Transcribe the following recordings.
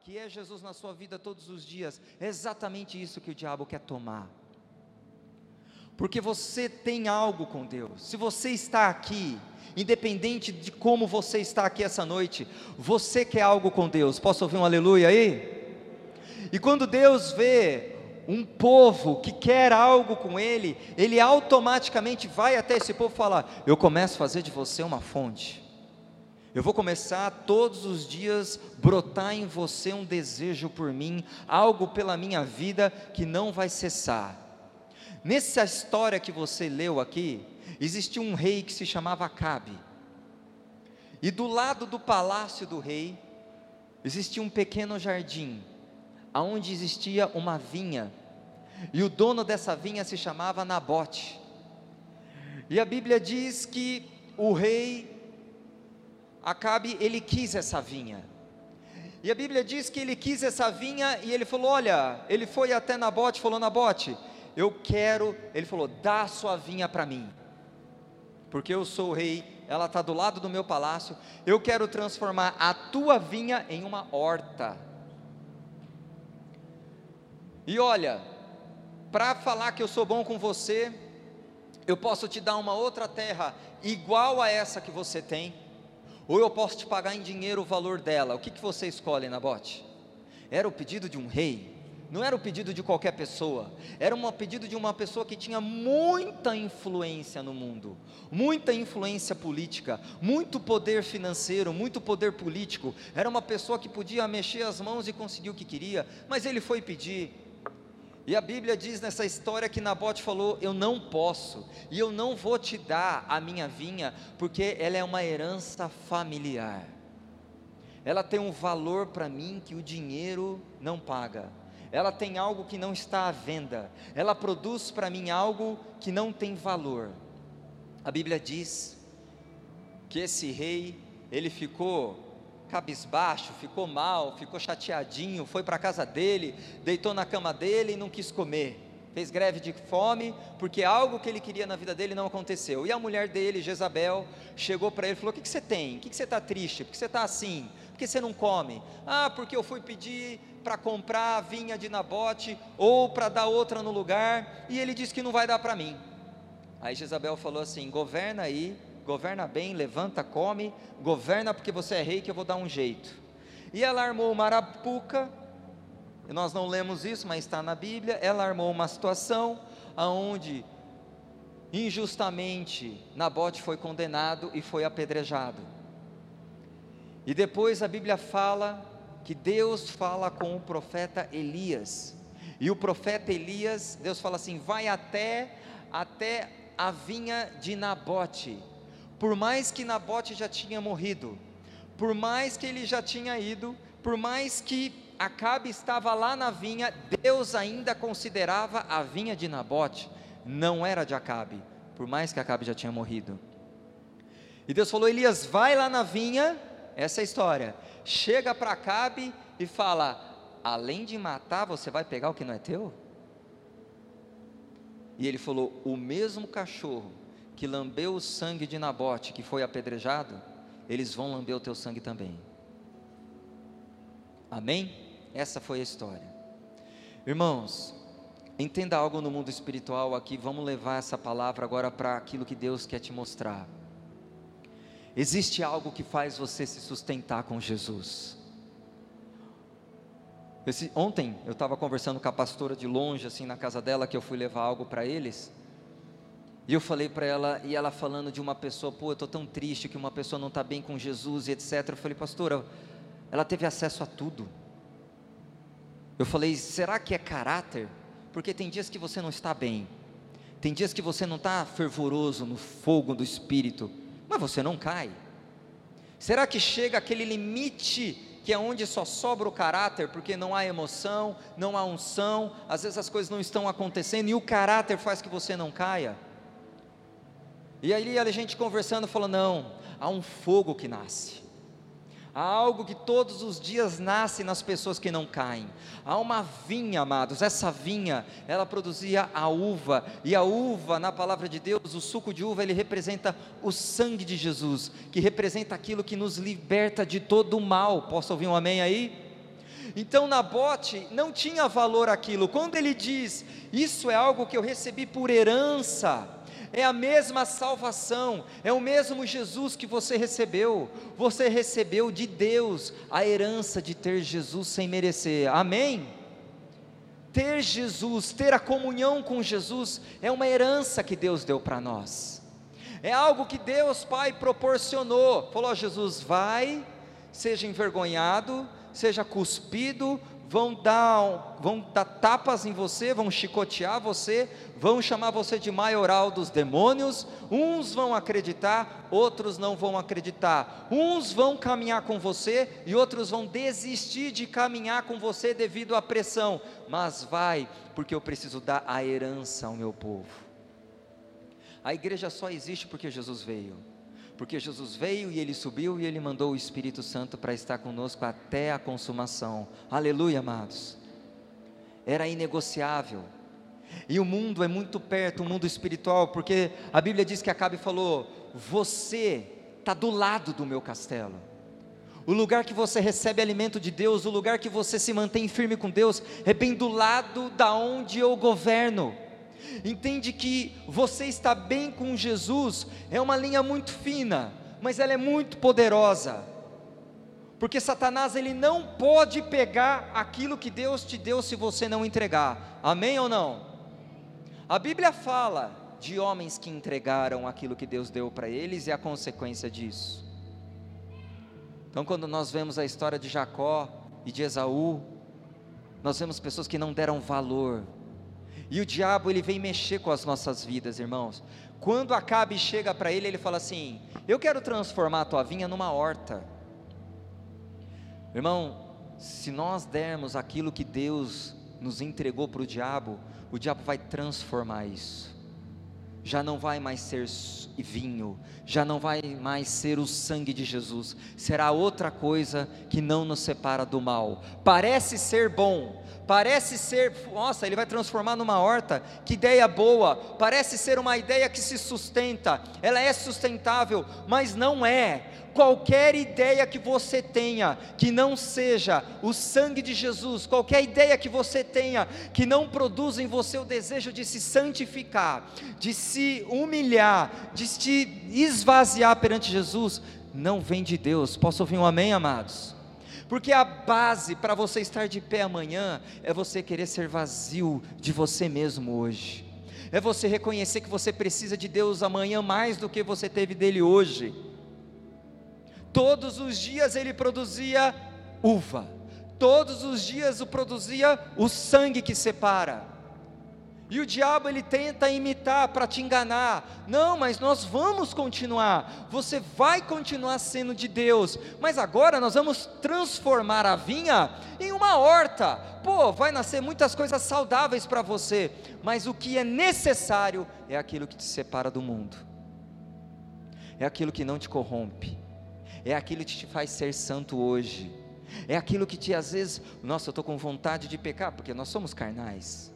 que é Jesus na sua vida todos os dias, é exatamente isso que o diabo quer tomar. Porque você tem algo com Deus. Se você está aqui, independente de como você está aqui essa noite, você quer algo com Deus. Posso ouvir um aleluia aí? E quando Deus vê um povo que quer algo com Ele, Ele automaticamente vai até esse povo falar: Eu começo a fazer de você uma fonte. Eu vou começar todos os dias brotar em você um desejo por mim, algo pela minha vida que não vai cessar. Nessa história que você leu aqui, existia um rei que se chamava Acabe. E do lado do palácio do rei existia um pequeno jardim, aonde existia uma vinha. E o dono dessa vinha se chamava Nabote. E a Bíblia diz que o rei Acabe, ele quis essa vinha. E a Bíblia diz que ele quis essa vinha e ele falou: Olha, ele foi até Nabote falou: Nabote, eu quero. Ele falou: Dá sua vinha para mim, porque eu sou rei, ela está do lado do meu palácio. Eu quero transformar a tua vinha em uma horta. E olha, para falar que eu sou bom com você, eu posso te dar uma outra terra igual a essa que você tem ou eu posso te pagar em dinheiro o valor dela. O que, que você escolhe, Nabote? Era o pedido de um rei, não era o pedido de qualquer pessoa, era um pedido de uma pessoa que tinha muita influência no mundo, muita influência política, muito poder financeiro, muito poder político. Era uma pessoa que podia mexer as mãos e conseguir o que queria, mas ele foi pedir, e a Bíblia diz nessa história que Nabote falou: Eu não posso, e eu não vou te dar a minha vinha, porque ela é uma herança familiar. Ela tem um valor para mim que o dinheiro não paga. Ela tem algo que não está à venda. Ela produz para mim algo que não tem valor. A Bíblia diz que esse rei, ele ficou cabisbaixo, ficou mal, ficou chateadinho, foi para a casa dele, deitou na cama dele e não quis comer. Fez greve de fome, porque algo que ele queria na vida dele não aconteceu. E a mulher dele, Jezabel, chegou para ele e falou: O que, que você tem? O que, que você está triste? Por que você está assim? Por que você não come? Ah, porque eu fui pedir para comprar a vinha de Nabote ou para dar outra no lugar, e ele disse que não vai dar para mim. Aí Jezabel falou assim: Governa aí, governa bem, levanta, come, governa porque você é rei que eu vou dar um jeito. E ela armou uma arapuca, nós não lemos isso, mas está na Bíblia. Ela armou uma situação aonde injustamente Nabote foi condenado e foi apedrejado. E depois a Bíblia fala que Deus fala com o profeta Elias. E o profeta Elias, Deus fala assim: vai até até a vinha de Nabote por mais que Nabote já tinha morrido, por mais que ele já tinha ido, por mais que Acabe estava lá na vinha, Deus ainda considerava a vinha de Nabote, não era de Acabe, por mais que Acabe já tinha morrido. E Deus falou: Elias, vai lá na vinha, essa é a história, chega para Acabe e fala: além de matar, você vai pegar o que não é teu? E ele falou: o mesmo cachorro que lambeu o sangue de Nabote, que foi apedrejado, eles vão lamber o teu sangue também. Amém? Essa foi a história. Irmãos, entenda algo no mundo espiritual aqui, vamos levar essa palavra agora para aquilo que Deus quer te mostrar. Existe algo que faz você se sustentar com Jesus. Esse, ontem eu estava conversando com a pastora de longe, assim, na casa dela, que eu fui levar algo para eles. E eu falei para ela, e ela falando de uma pessoa, pô, eu estou tão triste que uma pessoa não está bem com Jesus e etc. Eu falei, pastora, ela teve acesso a tudo. Eu falei, será que é caráter? Porque tem dias que você não está bem, tem dias que você não está fervoroso no fogo do espírito, mas você não cai. Será que chega aquele limite que é onde só sobra o caráter, porque não há emoção, não há unção, às vezes as coisas não estão acontecendo e o caráter faz que você não caia? E aí a gente conversando falou: não, há um fogo que nasce. Há algo que todos os dias nasce nas pessoas que não caem. Há uma vinha, amados. Essa vinha, ela produzia a uva. E a uva, na palavra de Deus, o suco de uva, ele representa o sangue de Jesus, que representa aquilo que nos liberta de todo o mal. Posso ouvir um amém aí? Então Nabote não tinha valor aquilo. Quando ele diz, isso é algo que eu recebi por herança, é a mesma salvação, é o mesmo Jesus que você recebeu. Você recebeu de Deus a herança de ter Jesus sem merecer. Amém? Ter Jesus, ter a comunhão com Jesus, é uma herança que Deus deu para nós. É algo que Deus Pai proporcionou. Falou: Jesus, vai, seja envergonhado, seja cuspido, vão dar, vão dar tapas em você, vão chicotear você, vão chamar você de maioral dos demônios. Uns vão acreditar, outros não vão acreditar. Uns vão caminhar com você e outros vão desistir de caminhar com você devido à pressão. Mas vai, porque eu preciso dar a herança ao meu povo. A igreja só existe porque Jesus veio porque Jesus veio e ele subiu e ele mandou o Espírito Santo para estar conosco até a consumação. Aleluia, amados. Era inegociável. E o mundo é muito perto, o mundo espiritual, porque a Bíblia diz que Acabe falou: Você está do lado do meu castelo. O lugar que você recebe alimento de Deus, o lugar que você se mantém firme com Deus, é bem do lado da onde eu governo entende que você está bem com Jesus, é uma linha muito fina, mas ela é muito poderosa. Porque Satanás ele não pode pegar aquilo que Deus te deu se você não entregar. Amém ou não? A Bíblia fala de homens que entregaram aquilo que Deus deu para eles e a consequência disso. Então, quando nós vemos a história de Jacó e de Esaú, nós vemos pessoas que não deram valor e o diabo ele vem mexer com as nossas vidas, irmãos. Quando Acabe chega para ele, ele fala assim: Eu quero transformar a tua vinha numa horta. Irmão, se nós dermos aquilo que Deus nos entregou para o diabo, o diabo vai transformar isso. Já não vai mais ser vinho, já não vai mais ser o sangue de Jesus, será outra coisa que não nos separa do mal. Parece ser bom, Parece ser, nossa, ele vai transformar numa horta, que ideia boa. Parece ser uma ideia que se sustenta, ela é sustentável, mas não é. Qualquer ideia que você tenha que não seja o sangue de Jesus, qualquer ideia que você tenha que não produza em você o desejo de se santificar, de se humilhar, de se esvaziar perante Jesus, não vem de Deus. Posso ouvir um amém, amados? porque a base para você estar de pé amanhã é você querer ser vazio de você mesmo hoje, é você reconhecer que você precisa de Deus amanhã mais do que você teve dele hoje. Todos os dias ele produzia uva, todos os dias o produzia o sangue que separa. E o diabo ele tenta imitar para te enganar. Não, mas nós vamos continuar. Você vai continuar sendo de Deus. Mas agora nós vamos transformar a vinha em uma horta. Pô, vai nascer muitas coisas saudáveis para você. Mas o que é necessário é aquilo que te separa do mundo. É aquilo que não te corrompe. É aquilo que te faz ser santo hoje. É aquilo que te às vezes, nossa, eu estou com vontade de pecar, porque nós somos carnais.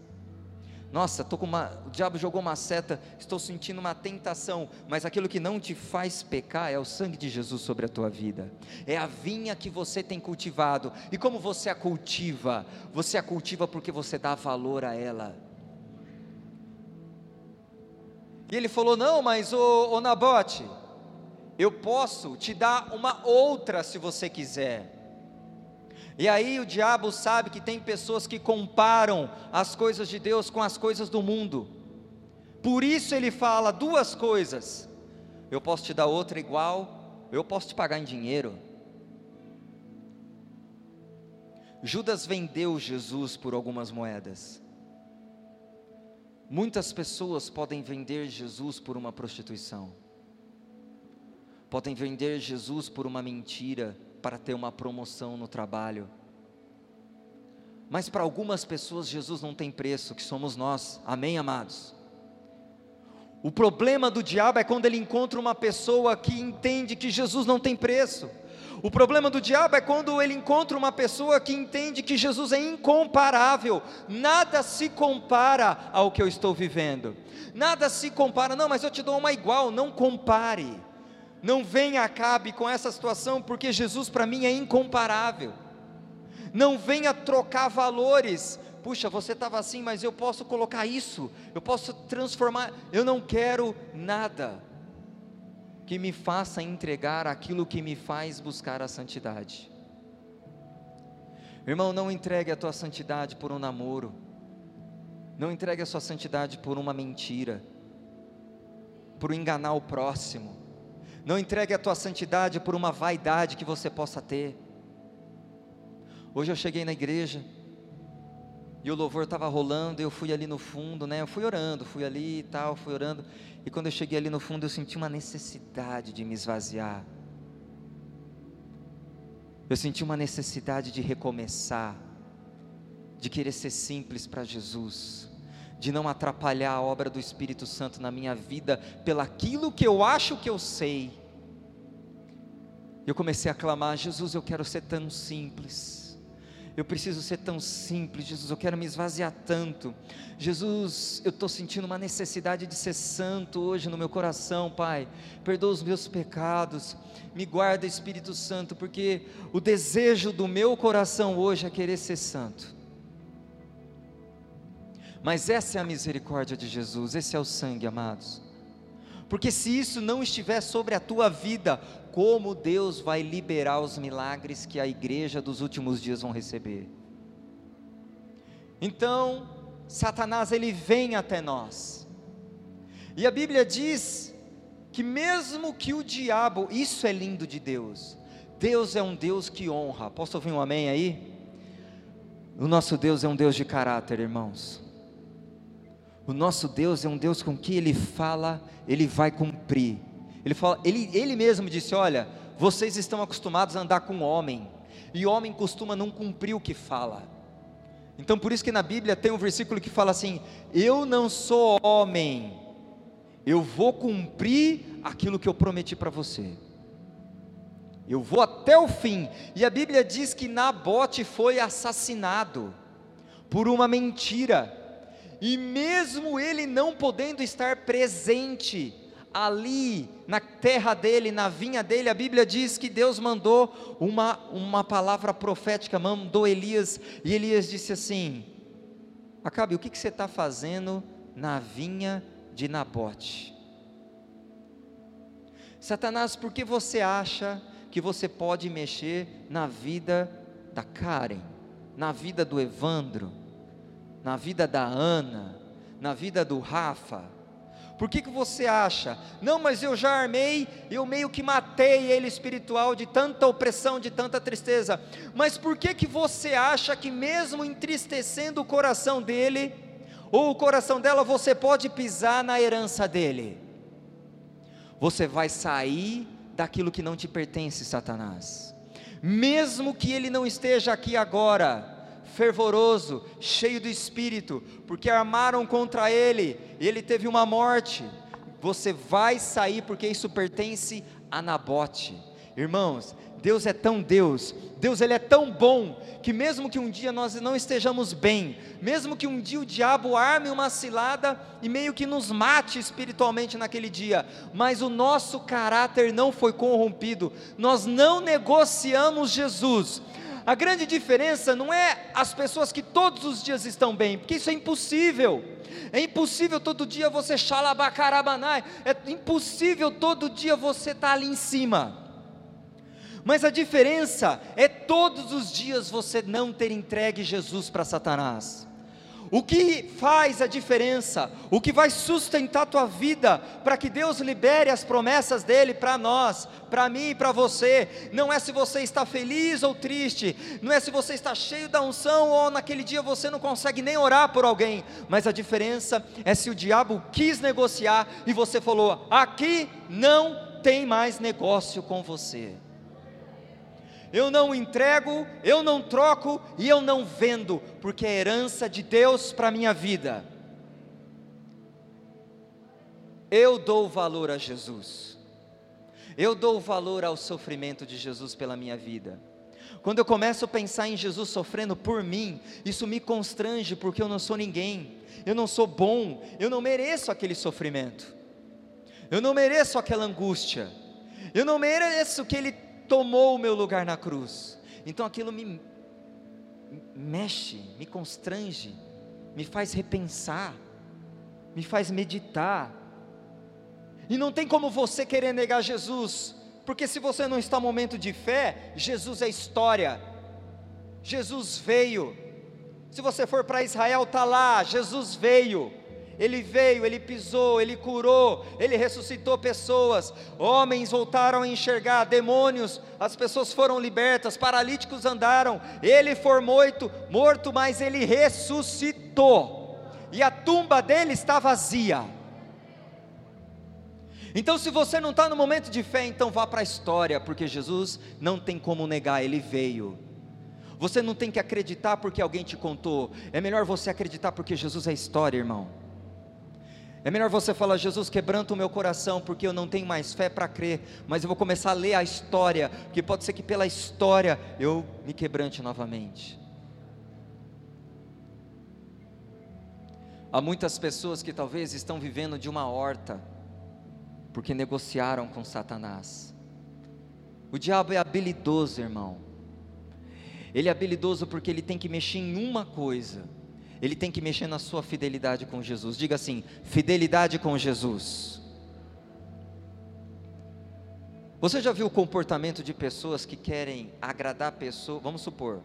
Nossa, tô com uma, o diabo jogou uma seta, estou sentindo uma tentação, mas aquilo que não te faz pecar é o sangue de Jesus sobre a tua vida. É a vinha que você tem cultivado. E como você a cultiva? Você a cultiva porque você dá valor a ela. E ele falou: Não, mas o, o Nabote, eu posso te dar uma outra se você quiser. E aí o diabo sabe que tem pessoas que comparam as coisas de Deus com as coisas do mundo. Por isso ele fala duas coisas: eu posso te dar outra igual, eu posso te pagar em dinheiro. Judas vendeu Jesus por algumas moedas. Muitas pessoas podem vender Jesus por uma prostituição, podem vender Jesus por uma mentira, para ter uma promoção no trabalho. Mas para algumas pessoas Jesus não tem preço, que somos nós. Amém, amados? O problema do diabo é quando ele encontra uma pessoa que entende que Jesus não tem preço. O problema do diabo é quando ele encontra uma pessoa que entende que Jesus é incomparável, nada se compara ao que eu estou vivendo, nada se compara, não, mas eu te dou uma igual, não compare não venha acabe com essa situação, porque Jesus para mim é incomparável. Não venha trocar valores. Puxa, você estava assim, mas eu posso colocar isso, eu posso transformar. Eu não quero nada que me faça entregar aquilo que me faz buscar a santidade. Irmão, não entregue a tua santidade por um namoro. Não entregue a sua santidade por uma mentira, por enganar o próximo. Não entregue a tua santidade por uma vaidade que você possa ter. Hoje eu cheguei na igreja e o louvor estava rolando, eu fui ali no fundo, né? Eu fui orando, fui ali e tal, fui orando. E quando eu cheguei ali no fundo, eu senti uma necessidade de me esvaziar. Eu senti uma necessidade de recomeçar, de querer ser simples para Jesus, de não atrapalhar a obra do Espírito Santo na minha vida pelaquilo que eu acho que eu sei. Eu comecei a clamar: Jesus, eu quero ser tão simples. Eu preciso ser tão simples, Jesus. Eu quero me esvaziar tanto. Jesus, eu estou sentindo uma necessidade de ser santo hoje no meu coração, Pai. Perdoa os meus pecados. Me guarda, Espírito Santo, porque o desejo do meu coração hoje é querer ser santo. Mas essa é a misericórdia de Jesus, esse é o sangue, amados. Porque se isso não estiver sobre a tua vida, como Deus vai liberar os milagres que a igreja dos últimos dias vão receber? Então, Satanás ele vem até nós. E a Bíblia diz que mesmo que o diabo, isso é lindo de Deus. Deus é um Deus que honra. Posso ouvir um amém aí? O nosso Deus é um Deus de caráter, irmãos. O nosso Deus é um Deus com que Ele fala, Ele vai cumprir. Ele, fala, ele, ele mesmo disse: Olha, vocês estão acostumados a andar com homem, e homem costuma não cumprir o que fala. Então, por isso que na Bíblia tem um versículo que fala assim: Eu não sou homem, eu vou cumprir aquilo que eu prometi para você. Eu vou até o fim. E a Bíblia diz que Nabote foi assassinado por uma mentira e mesmo ele não podendo estar presente ali na terra dele, na vinha dele, a Bíblia diz que Deus mandou uma, uma palavra profética, mandou Elias, e Elias disse assim: Acabe, o que, que você está fazendo na vinha de Nabote? Satanás, por que você acha que você pode mexer na vida da Karen, na vida do Evandro? Na vida da Ana, na vida do Rafa? Por que, que você acha? Não, mas eu já armei, eu meio que matei ele espiritual de tanta opressão, de tanta tristeza. Mas por que, que você acha que, mesmo entristecendo o coração dele, ou o coração dela, você pode pisar na herança dele? Você vai sair daquilo que não te pertence, Satanás. Mesmo que ele não esteja aqui agora, fervoroso, cheio do espírito, porque armaram contra ele, e ele teve uma morte. Você vai sair porque isso pertence a Nabote. Irmãos, Deus é tão Deus, Deus ele é tão bom, que mesmo que um dia nós não estejamos bem, mesmo que um dia o diabo arme uma cilada e meio que nos mate espiritualmente naquele dia, mas o nosso caráter não foi corrompido, nós não negociamos Jesus, a grande diferença não é as pessoas que todos os dias estão bem, porque isso é impossível. É impossível todo dia você xalabacarabanai, é impossível todo dia você estar tá ali em cima. Mas a diferença é todos os dias você não ter entregue Jesus para Satanás. O que faz a diferença, o que vai sustentar a tua vida para que Deus libere as promessas dele para nós, para mim e para você, não é se você está feliz ou triste, não é se você está cheio da unção ou naquele dia você não consegue nem orar por alguém, mas a diferença é se o diabo quis negociar e você falou: aqui não tem mais negócio com você eu não entrego, eu não troco e eu não vendo, porque é herança de Deus para a minha vida. Eu dou valor a Jesus, eu dou valor ao sofrimento de Jesus pela minha vida. Quando eu começo a pensar em Jesus sofrendo por mim, isso me constrange, porque eu não sou ninguém, eu não sou bom, eu não mereço aquele sofrimento, eu não mereço aquela angústia, eu não mereço que Ele tomou o meu lugar na cruz. Então aquilo me, mexe, me constrange, me faz repensar, me faz meditar. E não tem como você querer negar Jesus, porque se você não está no momento de fé, Jesus é história. Jesus veio. Se você for para Israel, está lá, Jesus veio. Ele veio, ele pisou, ele curou, ele ressuscitou pessoas, homens voltaram a enxergar, demônios, as pessoas foram libertas, paralíticos andaram, ele foi morto, morto, mas ele ressuscitou, e a tumba dele está vazia. Então, se você não está no momento de fé, então vá para a história, porque Jesus não tem como negar, ele veio. Você não tem que acreditar porque alguém te contou, é melhor você acreditar porque Jesus é história, irmão. É melhor você falar, Jesus, quebranta o meu coração, porque eu não tenho mais fé para crer, mas eu vou começar a ler a história, porque pode ser que pela história eu me quebrante novamente. Há muitas pessoas que talvez estão vivendo de uma horta, porque negociaram com Satanás. O diabo é habilidoso, irmão. Ele é habilidoso porque ele tem que mexer em uma coisa ele tem que mexer na sua fidelidade com Jesus. Diga assim: fidelidade com Jesus. Você já viu o comportamento de pessoas que querem agradar pessoa? Vamos supor,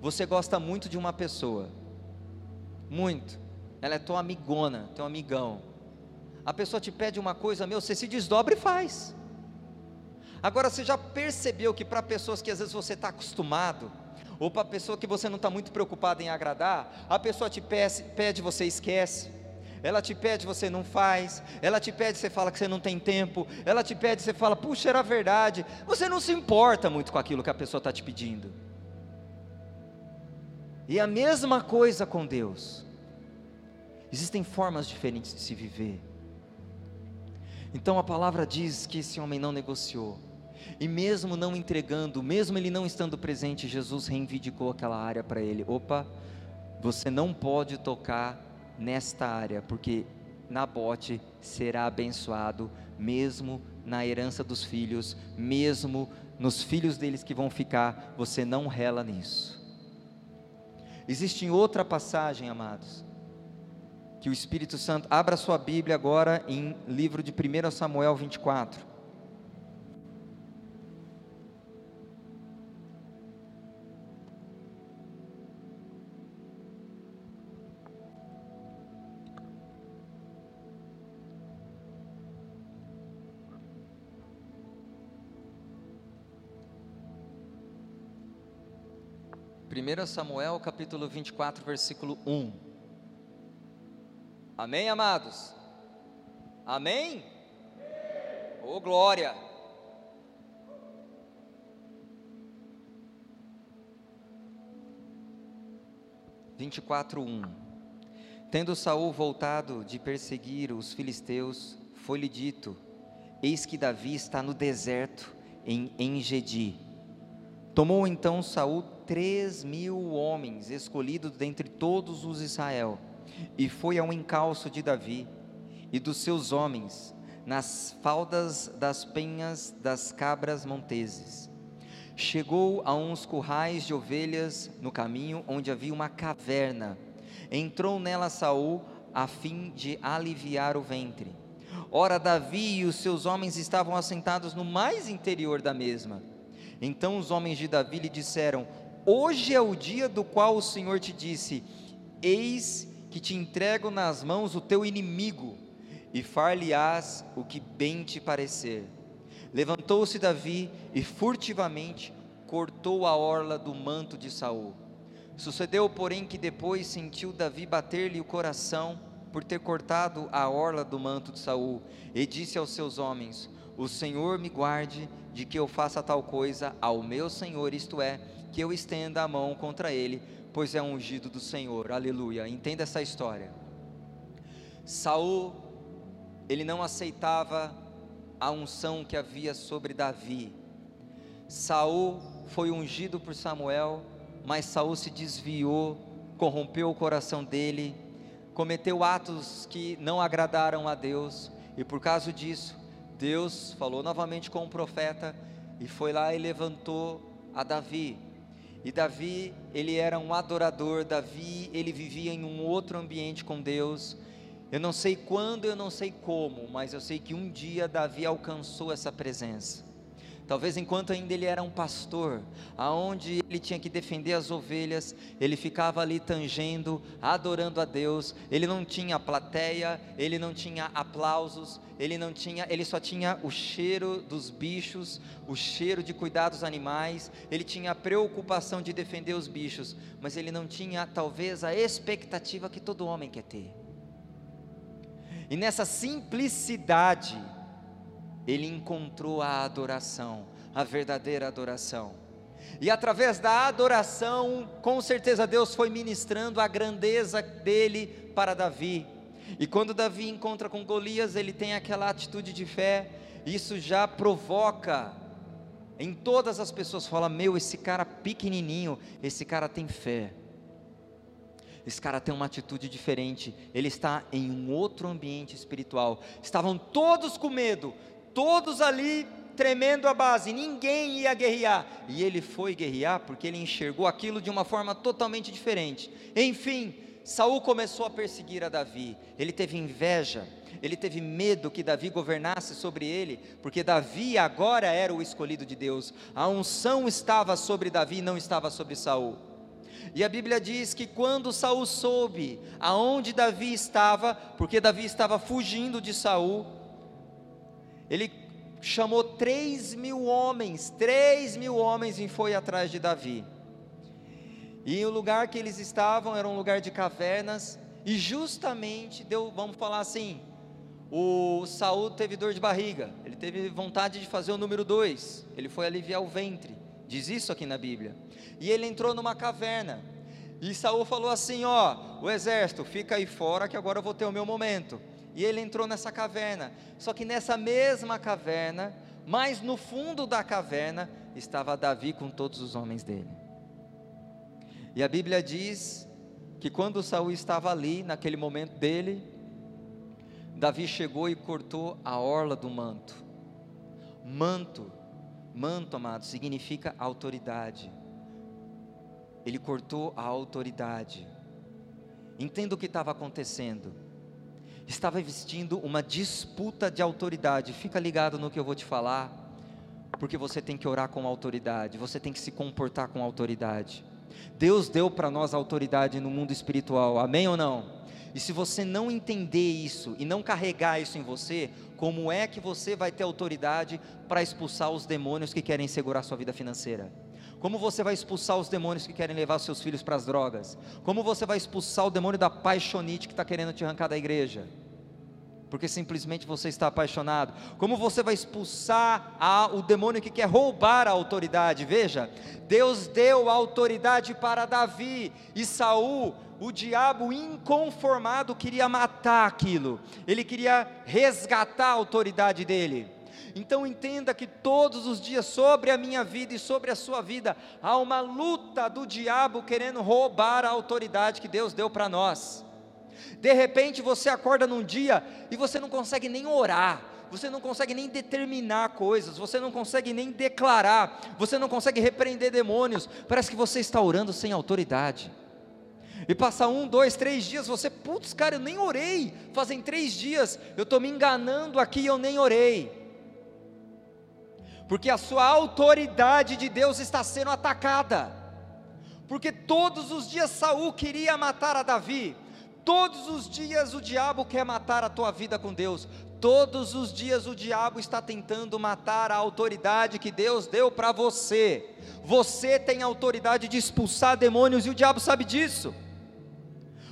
você gosta muito de uma pessoa, muito, ela é tua amigona, teu amigão. A pessoa te pede uma coisa, meu, você se desdobra e faz. Agora, você já percebeu que para pessoas que às vezes você está acostumado, ou para a pessoa que você não está muito preocupado em agradar, a pessoa te pede, pede, você esquece. Ela te pede, você não faz. Ela te pede, você fala que você não tem tempo. Ela te pede, você fala, puxa, era verdade. Você não se importa muito com aquilo que a pessoa está te pedindo. E a mesma coisa com Deus. Existem formas diferentes de se viver. Então a palavra diz que esse homem não negociou. E mesmo não entregando, mesmo ele não estando presente, Jesus reivindicou aquela área para ele. Opa, você não pode tocar nesta área, porque Nabote será abençoado, mesmo na herança dos filhos, mesmo nos filhos deles que vão ficar, você não rela nisso. Existe outra passagem, amados, que o Espírito Santo, abra sua Bíblia agora em livro de 1 Samuel 24. 1 Samuel capítulo 24, versículo 1. Amém, amados? Amém? Ô oh, glória! Vinte e quatro um. Tendo Saul voltado de perseguir os filisteus, foi-lhe dito: Eis que Davi está no deserto em Engedi. Tomou então Saul três mil homens escolhidos dentre todos os Israel, e foi ao encalço de Davi e dos seus homens, nas faldas das penhas das cabras monteses. Chegou a uns currais de ovelhas no caminho onde havia uma caverna. Entrou nela Saul a fim de aliviar o ventre. Ora, Davi e os seus homens estavam assentados no mais interior da mesma. Então os homens de Davi lhe disseram: Hoje é o dia do qual o Senhor te disse: Eis que te entrego nas mãos o teu inimigo, e far-lhe-ás o que bem te parecer. Levantou-se Davi e furtivamente cortou a orla do manto de Saul. Sucedeu, porém, que depois sentiu Davi bater-lhe o coração por ter cortado a orla do manto de Saul, e disse aos seus homens: O Senhor me guarde de que eu faça tal coisa ao meu Senhor, isto é, que eu estenda a mão contra ele, pois é ungido do Senhor. Aleluia. Entenda essa história. Saul, ele não aceitava a unção que havia sobre Davi. Saul foi ungido por Samuel, mas Saul se desviou, corrompeu o coração dele, cometeu atos que não agradaram a Deus, e por causa disso, Deus falou novamente com o profeta e foi lá e levantou a Davi. E Davi, ele era um adorador, Davi, ele vivia em um outro ambiente com Deus. Eu não sei quando, eu não sei como, mas eu sei que um dia Davi alcançou essa presença. Talvez enquanto ainda ele era um pastor, aonde ele tinha que defender as ovelhas, ele ficava ali tangendo, adorando a Deus. Ele não tinha plateia, ele não tinha aplausos, ele não tinha, ele só tinha o cheiro dos bichos, o cheiro de cuidar dos animais. Ele tinha a preocupação de defender os bichos, mas ele não tinha talvez a expectativa que todo homem quer ter. E nessa simplicidade, ele encontrou a adoração, a verdadeira adoração. E através da adoração, com certeza Deus foi ministrando a grandeza dele para Davi. E quando Davi encontra com Golias, ele tem aquela atitude de fé, isso já provoca em todas as pessoas, fala: Meu, esse cara pequenininho, esse cara tem fé. Esse cara tem uma atitude diferente, ele está em um outro ambiente espiritual. Estavam todos com medo, todos ali tremendo a base, ninguém ia guerrear. E ele foi guerrear porque ele enxergou aquilo de uma forma totalmente diferente. Enfim, Saul começou a perseguir a Davi. Ele teve inveja, ele teve medo que Davi governasse sobre ele, porque Davi agora era o escolhido de Deus. A unção estava sobre Davi, não estava sobre Saul. E a Bíblia diz que quando Saul soube aonde Davi estava, porque Davi estava fugindo de Saul, ele chamou três mil homens, três mil homens e foi atrás de Davi. E o lugar que eles estavam era um lugar de cavernas, e justamente deu, vamos falar assim, o Saul teve dor de barriga, ele teve vontade de fazer o número dois, ele foi aliviar o ventre, diz isso aqui na Bíblia. E ele entrou numa caverna. E Saul falou assim: ó, o exército, fica aí fora que agora eu vou ter o meu momento. E ele entrou nessa caverna. Só que nessa mesma caverna, mais no fundo da caverna, estava Davi com todos os homens dele. E a Bíblia diz que quando Saul estava ali, naquele momento dele, Davi chegou e cortou a orla do manto. Manto, manto, amado, significa autoridade. Ele cortou a autoridade. Entenda o que estava acontecendo estava vestindo uma disputa de autoridade. Fica ligado no que eu vou te falar, porque você tem que orar com autoridade, você tem que se comportar com autoridade. Deus deu para nós autoridade no mundo espiritual, amém ou não? E se você não entender isso e não carregar isso em você, como é que você vai ter autoridade para expulsar os demônios que querem segurar sua vida financeira? Como você vai expulsar os demônios que querem levar seus filhos para as drogas? Como você vai expulsar o demônio da paixonite que está querendo te arrancar da igreja? Porque simplesmente você está apaixonado. Como você vai expulsar a, o demônio que quer roubar a autoridade? Veja, Deus deu a autoridade para Davi e Saul o diabo inconformado queria matar aquilo, ele queria resgatar a autoridade dele. Então entenda que todos os dias sobre a minha vida e sobre a sua vida há uma luta do diabo querendo roubar a autoridade que Deus deu para nós. De repente você acorda num dia e você não consegue nem orar, você não consegue nem determinar coisas, você não consegue nem declarar, você não consegue repreender demônios, parece que você está orando sem autoridade. E passa um, dois, três dias, você, putz, cara, eu nem orei, fazem três dias, eu estou me enganando aqui e eu nem orei porque a sua autoridade de Deus está sendo atacada. Porque todos os dias Saul queria matar a Davi. Todos os dias o diabo quer matar a tua vida com Deus. Todos os dias o diabo está tentando matar a autoridade que Deus deu para você. Você tem autoridade de expulsar demônios e o diabo sabe disso.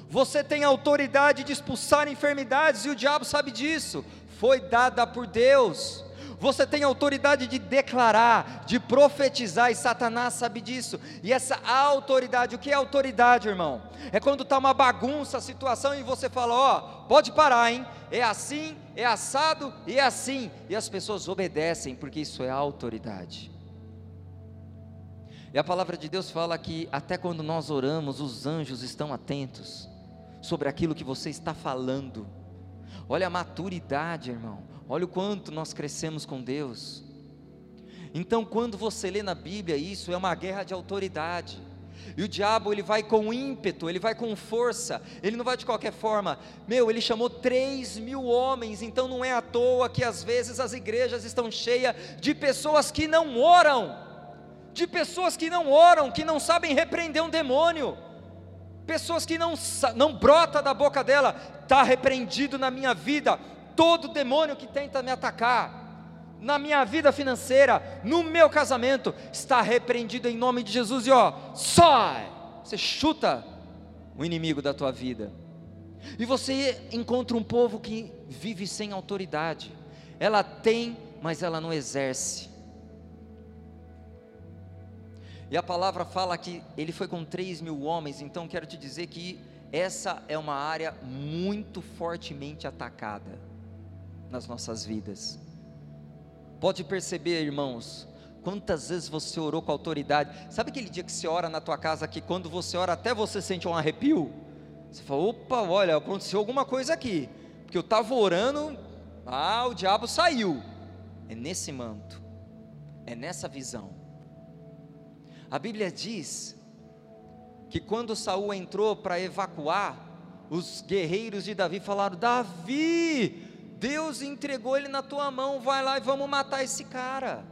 Você tem autoridade de expulsar enfermidades e o diabo sabe disso. Foi dada por Deus você tem autoridade de declarar, de profetizar, e Satanás sabe disso. E essa autoridade, o que é autoridade, irmão? É quando está uma bagunça a situação e você fala: Ó, oh, pode parar, hein? É assim, é assado e é assim. E as pessoas obedecem, porque isso é autoridade. E a palavra de Deus fala que até quando nós oramos, os anjos estão atentos sobre aquilo que você está falando. Olha a maturidade, irmão. Olha o quanto nós crescemos com Deus. Então, quando você lê na Bíblia isso, é uma guerra de autoridade. E o diabo ele vai com ímpeto, ele vai com força, ele não vai de qualquer forma. Meu, ele chamou 3 mil homens, então não é à toa que às vezes as igrejas estão cheias de pessoas que não oram, de pessoas que não oram, que não sabem repreender um demônio, pessoas que não, não brota da boca dela, está repreendido na minha vida todo demônio que tenta me atacar na minha vida financeira, no meu casamento, está repreendido em nome de Jesus e ó, sai! Você chuta o inimigo da tua vida. E você encontra um povo que vive sem autoridade. Ela tem, mas ela não exerce. E a palavra fala que ele foi com 3 mil homens, então quero te dizer que essa é uma área muito fortemente atacada nas nossas vidas. Pode perceber, irmãos, quantas vezes você orou com autoridade. Sabe aquele dia que você ora na tua casa que quando você ora até você sente um arrepio? Você fala, opa, olha, aconteceu alguma coisa aqui. Porque eu estava orando, ah, o diabo saiu. É nesse manto, é nessa visão. A Bíblia diz que quando Saul entrou para evacuar, os guerreiros de Davi falaram: Davi, Deus entregou ele na tua mão, vai lá e vamos matar esse cara.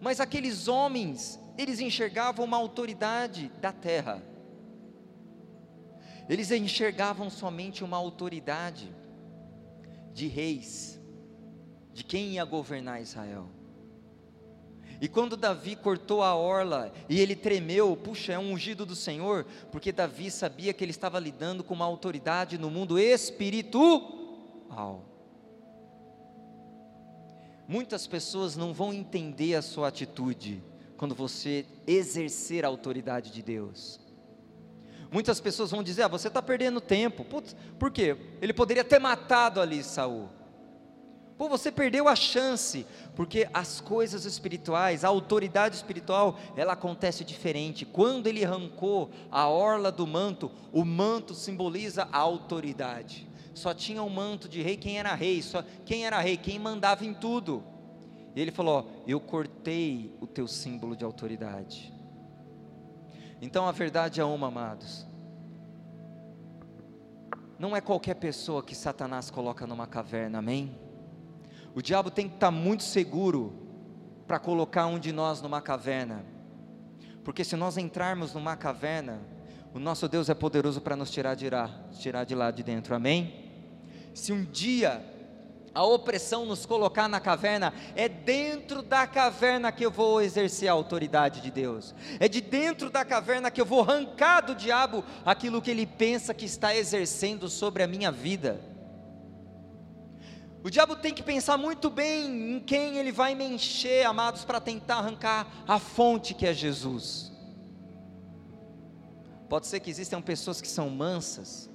Mas aqueles homens, eles enxergavam uma autoridade da terra. Eles enxergavam somente uma autoridade de reis, de quem ia governar Israel. E quando Davi cortou a orla e ele tremeu, puxa, é um ungido do Senhor, porque Davi sabia que ele estava lidando com uma autoridade no mundo espiritual. Muitas pessoas não vão entender a sua atitude quando você exercer a autoridade de Deus. Muitas pessoas vão dizer: ah, você está perdendo tempo. Putz, por quê? Ele poderia ter matado ali Saul. Pô, você perdeu a chance, porque as coisas espirituais, a autoridade espiritual, ela acontece diferente. Quando ele arrancou a orla do manto, o manto simboliza a autoridade só tinha um manto de rei quem era rei, só quem era rei, quem mandava em tudo. E ele falou: Eu cortei o teu símbolo de autoridade. Então a verdade é uma, amados. Não é qualquer pessoa que Satanás coloca numa caverna, amém? O diabo tem que estar muito seguro para colocar um de nós numa caverna, porque se nós entrarmos numa caverna, o nosso Deus é poderoso para nos tirar de lá, tirar de lá de dentro, amém? Se um dia a opressão nos colocar na caverna, é dentro da caverna que eu vou exercer a autoridade de Deus, é de dentro da caverna que eu vou arrancar do diabo aquilo que ele pensa que está exercendo sobre a minha vida. O diabo tem que pensar muito bem em quem ele vai me encher, amados, para tentar arrancar a fonte que é Jesus. Pode ser que existam pessoas que são mansas,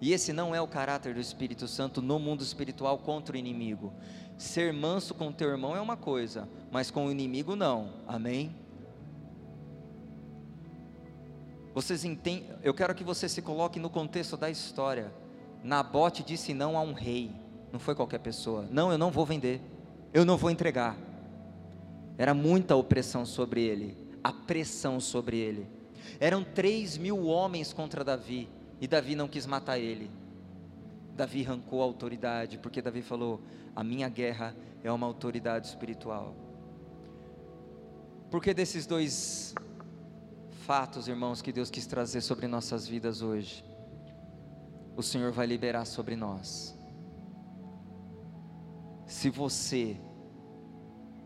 e esse não é o caráter do Espírito Santo no mundo espiritual contra o inimigo. Ser manso com teu irmão é uma coisa, mas com o inimigo não. Amém? Vocês entendem? Eu quero que você se coloque no contexto da história. Nabote disse não a um rei, não foi qualquer pessoa. Não, eu não vou vender, eu não vou entregar. Era muita opressão sobre ele, a pressão sobre ele. Eram três mil homens contra Davi. E Davi não quis matar ele. Davi arrancou a autoridade, porque Davi falou: a minha guerra é uma autoridade espiritual. Por que desses dois fatos, irmãos, que Deus quis trazer sobre nossas vidas hoje? O Senhor vai liberar sobre nós. Se você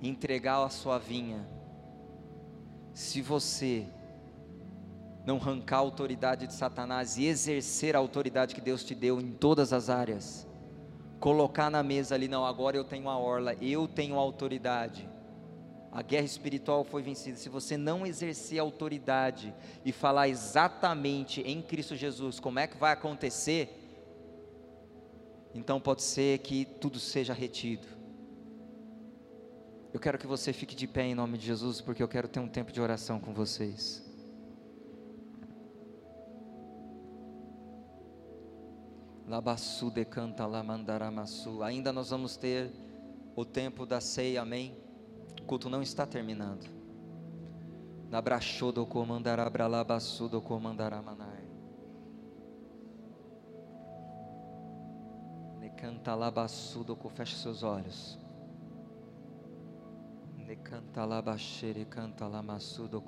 entregar a sua vinha, se você não arrancar a autoridade de Satanás e exercer a autoridade que Deus te deu em todas as áreas. Colocar na mesa ali, não, agora eu tenho a orla, eu tenho a autoridade. A guerra espiritual foi vencida. Se você não exercer a autoridade e falar exatamente em Cristo Jesus como é que vai acontecer, então pode ser que tudo seja retido. Eu quero que você fique de pé em nome de Jesus, porque eu quero ter um tempo de oração com vocês. Labassu decanta lamandaramasu. Ainda nós vamos ter o tempo da ceia, amém? O culto não está terminando. Nabrachodo comandará bralabassudo comandará manai. Necanta labassudo feche seus olhos. Necanta labaxere canta lamassudo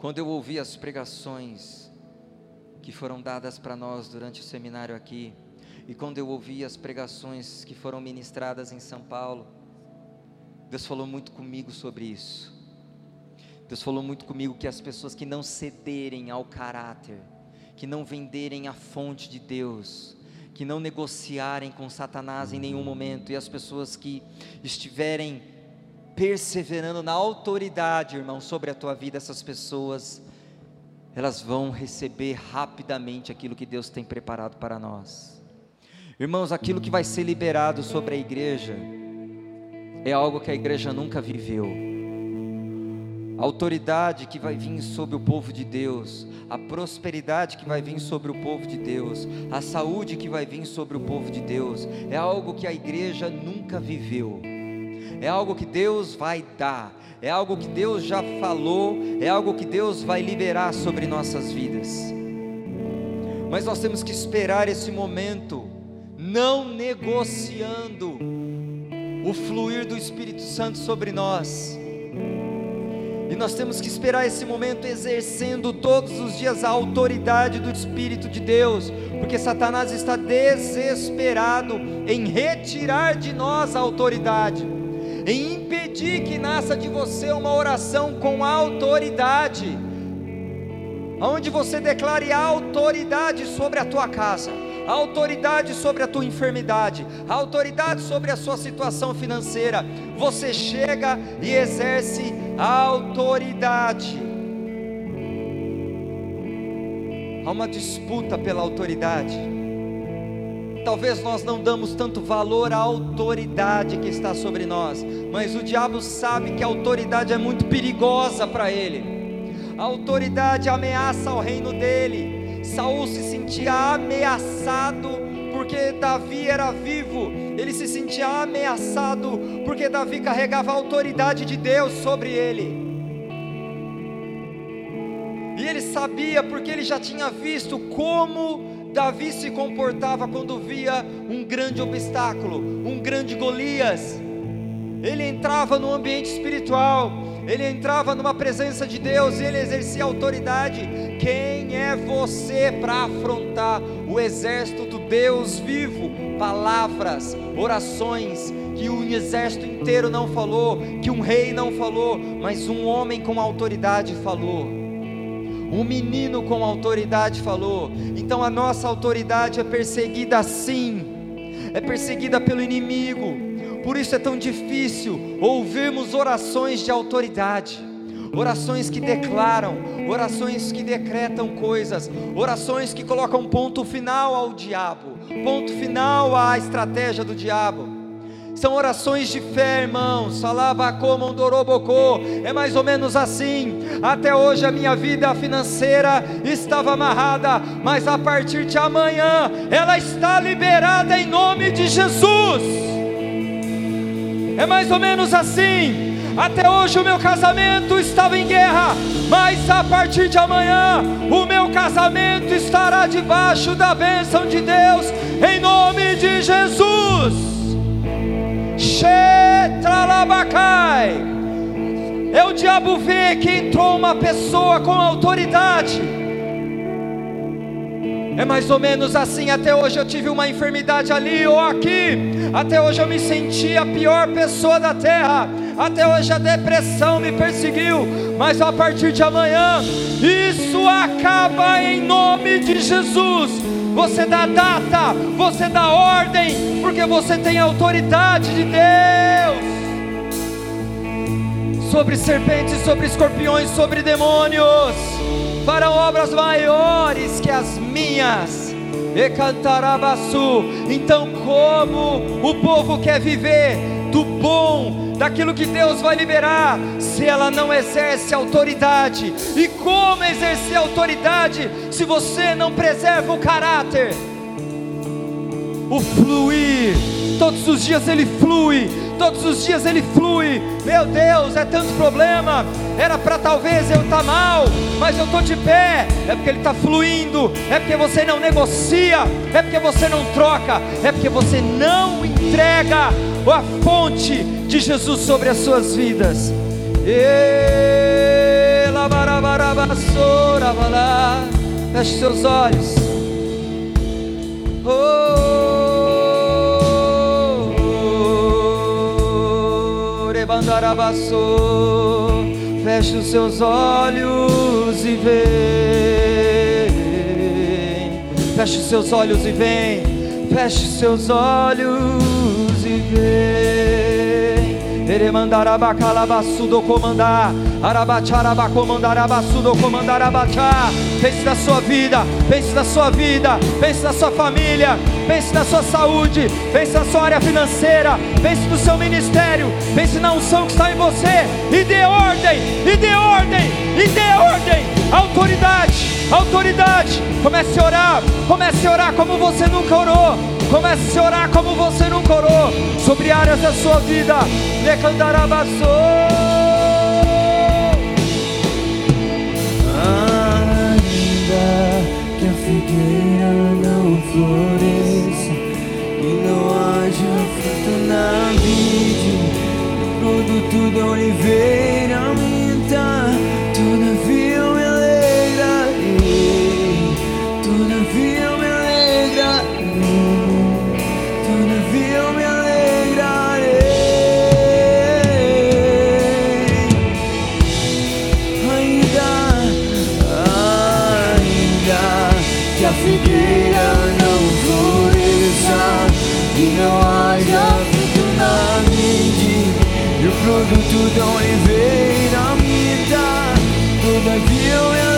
Quando eu ouvi as pregações que foram dadas para nós durante o seminário aqui, e quando eu ouvi as pregações que foram ministradas em São Paulo, Deus falou muito comigo sobre isso. Deus falou muito comigo que as pessoas que não cederem ao caráter, que não venderem a fonte de Deus, que não negociarem com Satanás em nenhum momento, e as pessoas que estiverem perseverando na autoridade, irmão, sobre a tua vida, essas pessoas, elas vão receber rapidamente aquilo que Deus tem preparado para nós. Irmãos, aquilo que vai ser liberado sobre a igreja é algo que a igreja nunca viveu. A autoridade que vai vir sobre o povo de Deus, a prosperidade que vai vir sobre o povo de Deus, a saúde que vai vir sobre o povo de Deus, é algo que a igreja nunca viveu é algo que Deus vai dar, é algo que Deus já falou, é algo que Deus vai liberar sobre nossas vidas. Mas nós temos que esperar esse momento, não negociando o fluir do Espírito Santo sobre nós. E nós temos que esperar esse momento exercendo todos os dias a autoridade do Espírito de Deus, porque Satanás está desesperado em retirar de nós a autoridade em impedir que nasça de você uma oração com autoridade, onde você declare autoridade sobre a tua casa, autoridade sobre a tua enfermidade, autoridade sobre a sua situação financeira. Você chega e exerce autoridade. Há uma disputa pela autoridade. Talvez nós não damos tanto valor à autoridade que está sobre nós, mas o diabo sabe que a autoridade é muito perigosa para ele. A autoridade ameaça o reino dele. Saul se sentia ameaçado porque Davi era vivo. Ele se sentia ameaçado porque Davi carregava a autoridade de Deus sobre ele. E ele sabia porque ele já tinha visto como Davi se comportava quando via um grande obstáculo, um grande Golias. Ele entrava no ambiente espiritual, ele entrava numa presença de Deus e ele exercia autoridade. Quem é você para afrontar o exército do Deus vivo? Palavras, orações que um exército inteiro não falou, que um rei não falou, mas um homem com autoridade falou. Um menino com autoridade falou. Então a nossa autoridade é perseguida sim, é perseguida pelo inimigo. Por isso é tão difícil ouvirmos orações de autoridade orações que declaram, orações que decretam coisas, orações que colocam ponto final ao diabo, ponto final à estratégia do diabo. São orações de fé, irmãos. É mais ou menos assim. Até hoje a minha vida financeira estava amarrada, mas a partir de amanhã ela está liberada em nome de Jesus. É mais ou menos assim. Até hoje o meu casamento estava em guerra, mas a partir de amanhã o meu casamento estará debaixo da bênção de Deus, em nome de Jesus. É o diabo ver que entrou uma pessoa com autoridade. É mais ou menos assim. Até hoje eu tive uma enfermidade ali ou aqui. Até hoje eu me senti a pior pessoa da terra. Até hoje a depressão me perseguiu. Mas a partir de amanhã, isso acaba em nome de Jesus você dá data, você dá ordem, porque você tem autoridade de Deus sobre serpentes, sobre escorpiões, sobre demônios, farão obras maiores que as minhas. E cantarabaçu. Então, como o povo quer viver do bom daquilo que Deus vai liberar, se ela não exerce autoridade. E como exercer autoridade se você não preserva o caráter? O fluir, todos os dias ele flui, todos os dias ele flui. Meu Deus, é tanto problema. Era para talvez eu estar tá mal, mas eu estou de pé. É porque ele está fluindo, é porque você não negocia, é porque você não troca, é porque você não entrega a fonte de Jesus sobre as suas vidas. Feche seus olhos. Oh. Feche os seus olhos e vem. Feche os seus olhos e vem. Feche os seus olhos vem. Comandar. Comandarabaçudo comandarabacha. Pense na sua vida, pense na sua vida, pense na sua família, pense na sua saúde, pense na sua área financeira, pense no seu ministério, pense na unção que está em você, e dê ordem, e dê ordem, e dê ordem, autoridade, autoridade. Comece a orar, comece a orar como você nunca orou, comece a orar como você nunca orou, sobre áreas da sua vida. Decandarabaçou. que a figueira não floresça e não haja fruto na vide, produto da oliveira minta, produto da oliveira dá Todavia eu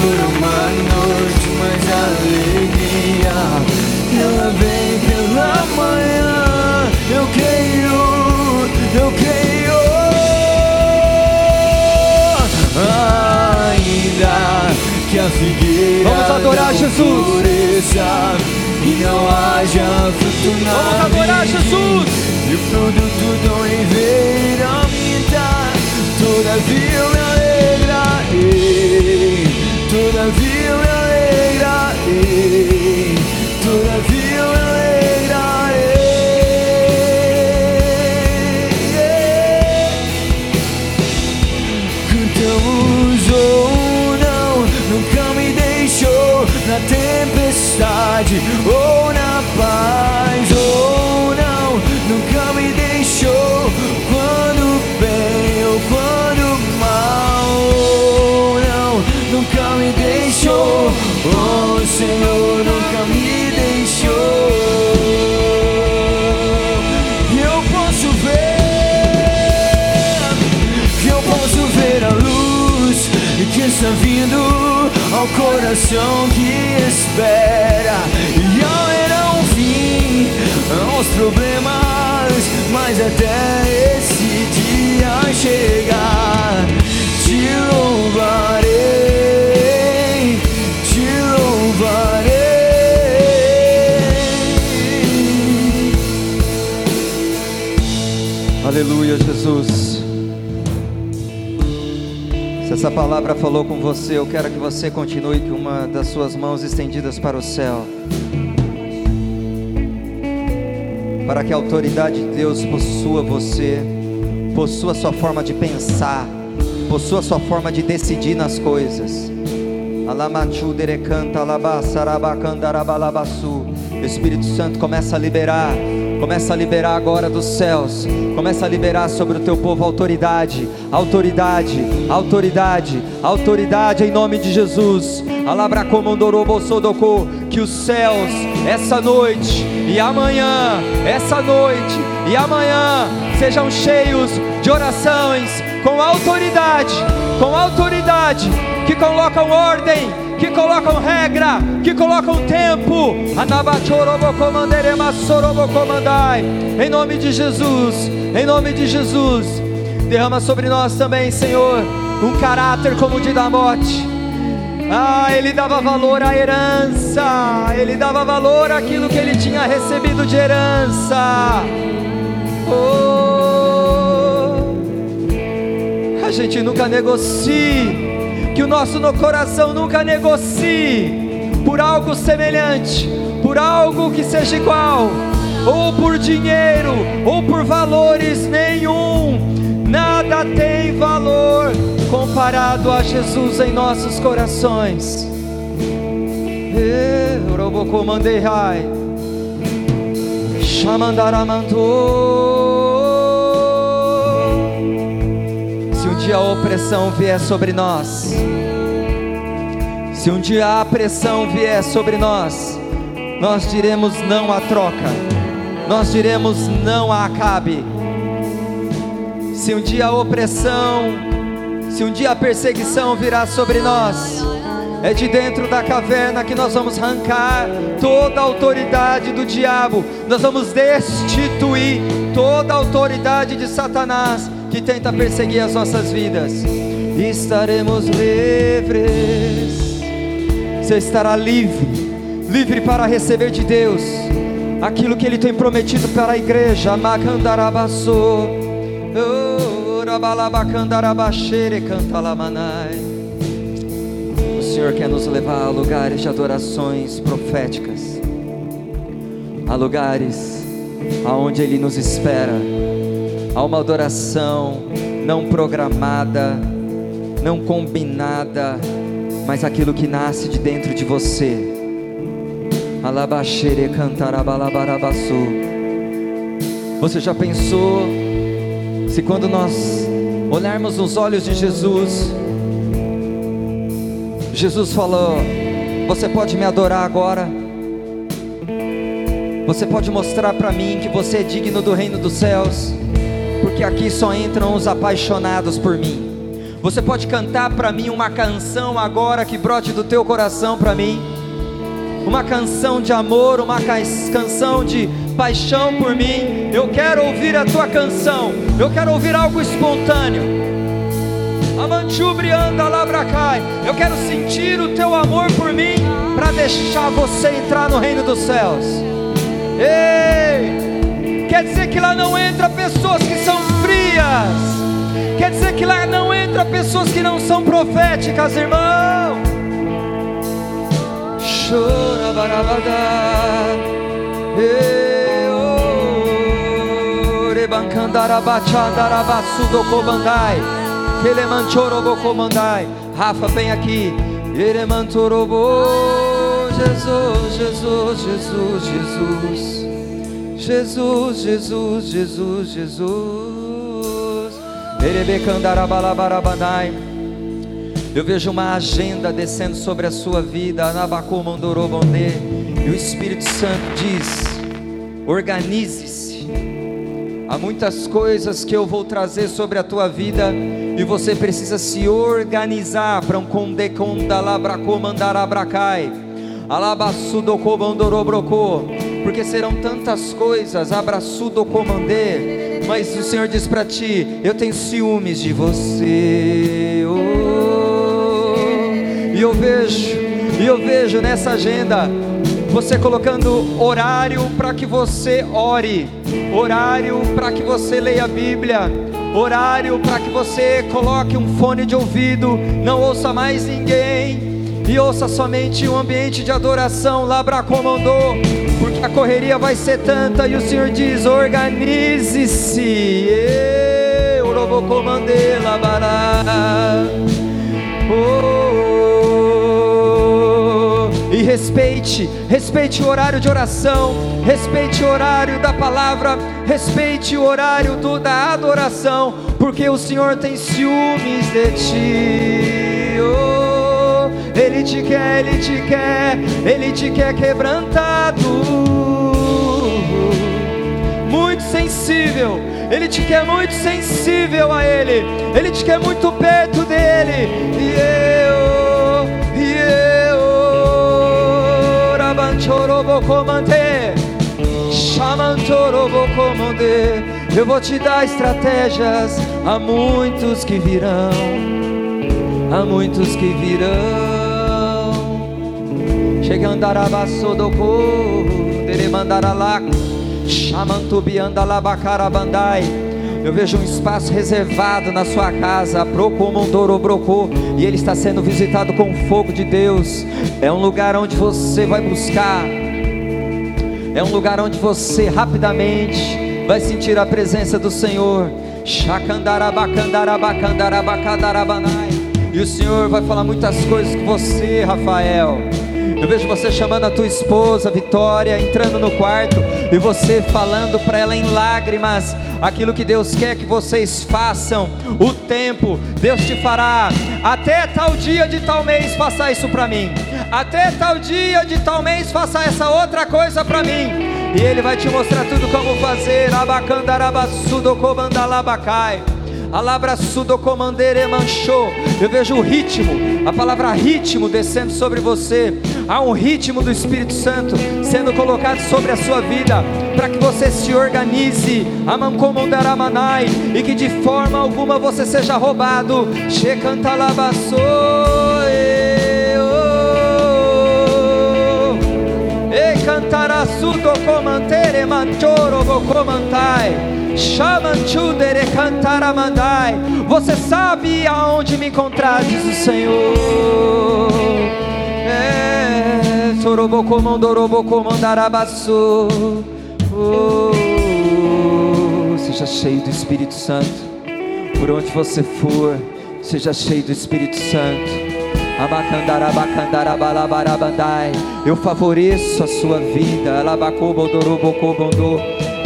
dura uma noite, mas a alegria ela vem pela manhã. Eu creio, eu creio. Ainda que a figueira Vamos adorar Jesus. Floresça, e não haja fruto na Vamos adorar Jesus. E o produto me dá Todavia eu que espera. E haverá um fim aos problemas mas até esse dia chegar, te louvarei, te louvarei. Aleluia, Jesus. Se essa palavra falou com você, eu quero que você continue com uma das suas mãos estendidas para o céu. para que a autoridade de Deus possua você, possua sua forma de pensar, possua sua forma de decidir nas coisas. Espírito Santo começa a liberar Começa a liberar agora dos céus. Começa a liberar sobre o teu povo autoridade, autoridade, autoridade, autoridade em nome de Jesus. Alabra comandorobo que os céus essa noite e amanhã, essa noite e amanhã sejam cheios de orações com autoridade, com autoridade que colocam ordem, que colocam regra, que colocam tempo. Em nome de Jesus, em nome de Jesus, derrama sobre nós também, Senhor, um caráter como o de Damote. Ah, ele dava valor à herança, ele dava valor àquilo que ele tinha recebido de herança. Oh, a gente nunca negocie que o nosso no coração nunca negocie por algo semelhante, por algo que seja igual, ou por dinheiro, ou por valores nenhum. Nada tem valor comparado a Jesus em nossos corações. Se um dia a opressão vier sobre nós, se um dia a pressão vier sobre nós, nós diremos não à troca, nós diremos não a Acabe. Se um dia a opressão, se um dia a perseguição virá sobre nós, é de dentro da caverna que nós vamos arrancar toda a autoridade do diabo, nós vamos destituir toda a autoridade de Satanás que tenta perseguir as nossas vidas, estaremos livres. Você estará livre, livre para receber de Deus aquilo que Ele tem prometido para a igreja. O Senhor quer nos levar a lugares de adorações proféticas, a lugares aonde Ele nos espera, a uma adoração não programada, não combinada mas aquilo que nasce de dentro de você. Alabaxere cantarabalabarabassu. Você já pensou se quando nós olharmos nos olhos de Jesus, Jesus falou: Você pode me adorar agora? Você pode mostrar para mim que você é digno do reino dos céus? Porque aqui só entram os apaixonados por mim. Você pode cantar para mim uma canção agora que brote do teu coração para mim? Uma canção de amor, uma canção de paixão por mim. Eu quero ouvir a tua canção. Eu quero ouvir algo espontâneo. Amanchubrianda labracai. Eu quero sentir o teu amor por mim para deixar você entrar no reino dos céus. Ei! Quer dizer que lá não entra pessoas que são frias Quer dizer que lá não entra pessoas que não são proféticas, irmão. Chora barabada. Rafa, vem aqui. Jesus, Jesus, Jesus, Jesus. Jesus, Jesus, Jesus, Jesus. Eu vejo uma agenda descendo sobre a sua vida, e o Espírito Santo diz: organize-se. Há muitas coisas que eu vou trazer sobre a tua vida e você precisa se organizar para um condecondalabracomandarabracai. Alabasudocobandorobrocô. Porque serão tantas coisas, abraçudocomandê mas o Senhor diz para ti: Eu tenho ciúmes de você. Oh, e eu vejo, e eu vejo nessa agenda você colocando horário para que você ore, horário para que você leia a Bíblia, horário para que você coloque um fone de ouvido, não ouça mais ninguém e ouça somente um ambiente de adoração. Labra comandou correria vai ser tanta e o Senhor diz: organize-se. Eu vou comandar labará. Oh, e respeite, respeite o horário de oração, respeite o horário da palavra, respeite o horário do, da adoração, porque o Senhor tem ciúmes de ti. Oh, ele te quer, Ele te quer, Ele te quer quebrantado, sensível. Ele te quer muito sensível a Ele, Ele te quer muito perto dele. E eu, e eu, Rabanchorobocomante, Chamantorobocomonde. Eu vou te dar estratégias a muitos que virão, a muitos que virão. Chega andarabaço do corpo, dele mandaralaco. Chamantubiandalabacarabandai. Eu vejo um espaço reservado na sua casa, Procomondorobrocô, e ele está sendo visitado com o fogo de Deus. É um lugar onde você vai buscar, é um lugar onde você rapidamente vai sentir a presença do Senhor. E o Senhor vai falar muitas coisas com você, Rafael. Eu vejo você chamando a tua esposa, Vitória, entrando no quarto e você falando para ela em lágrimas aquilo que Deus quer que vocês façam. O tempo, Deus te fará. Até tal dia de tal mês, faça isso para mim. Até tal dia de tal mês, faça essa outra coisa para mim. E Ele vai te mostrar tudo como fazer. Abacandarabaçudo comandalabacai. Alabra comandere manchou. Eu vejo o ritmo, a palavra ritmo descendo sobre você. Há um ritmo do Espírito Santo sendo colocado sobre a sua vida para que você se organize. Amancomandaраmanai e que de forma alguma você seja roubado. Checantalabaçou. E cantará sudo comantere manchoro comantai. Chamanchudere cantaramandai. Você sabe aonde me encontrar, diz o Senhor. É, sorobocomandorobocomandarabaçu. Oh, seja cheio do Espírito Santo. Por onde você for, seja cheio do Espírito Santo. Eu favoreço a sua vida. Alabacobodorobocobondô.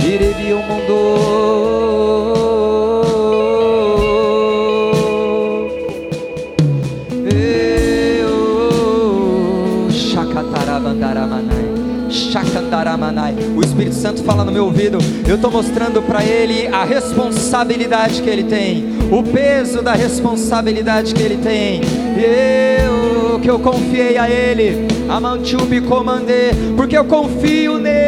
Iribi o mundo. O Espírito Santo fala no meu ouvido. Eu estou mostrando para ele a responsabilidade que ele tem, o peso da responsabilidade que ele tem. Eu que eu confiei a ele Amantubi comandê, porque eu confio nele,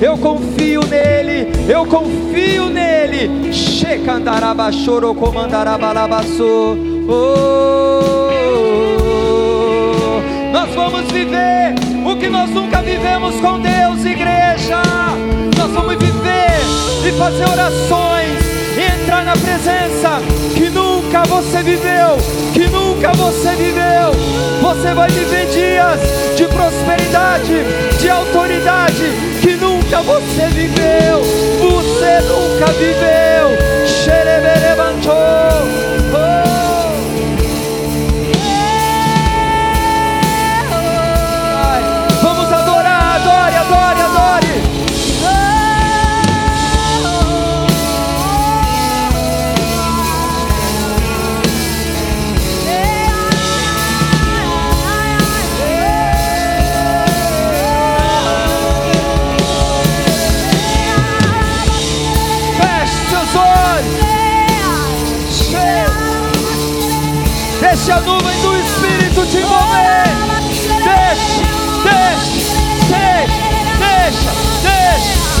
eu confio nele, eu confio nele. Checandaraba choro comandarabalabasô. Oh, nós vamos viver o que nós nunca vivemos com Deus, igreja. Nós vamos viver e fazer orações entrar na presença que nunca você viveu, que nunca você viveu. Você vai viver dias de prosperidade, de autoridade que nunca você viveu. Você nunca viveu. Deixa a nuvem do Espírito te envolver. Deixa, deixa, deixa, deixa, deixa.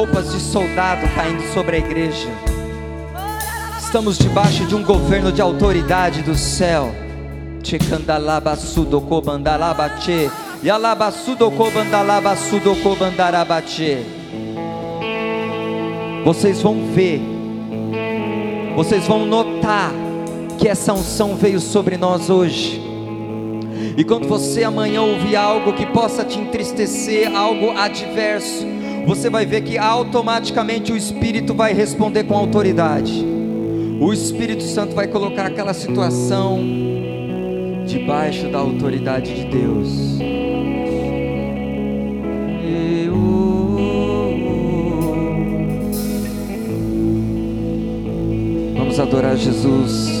Roupas, de soldado caindo sobre a igreja. Estamos debaixo de um governo de autoridade do céu. Vocês vão ver, vocês vão notar que essa unção veio sobre nós hoje. E quando você amanhã ouvir algo que possa te entristecer, algo adverso, você vai ver que automaticamente o Espírito vai responder com autoridade. O Espírito Santo vai colocar aquela situação debaixo da autoridade de Deus. Vamos adorar Jesus.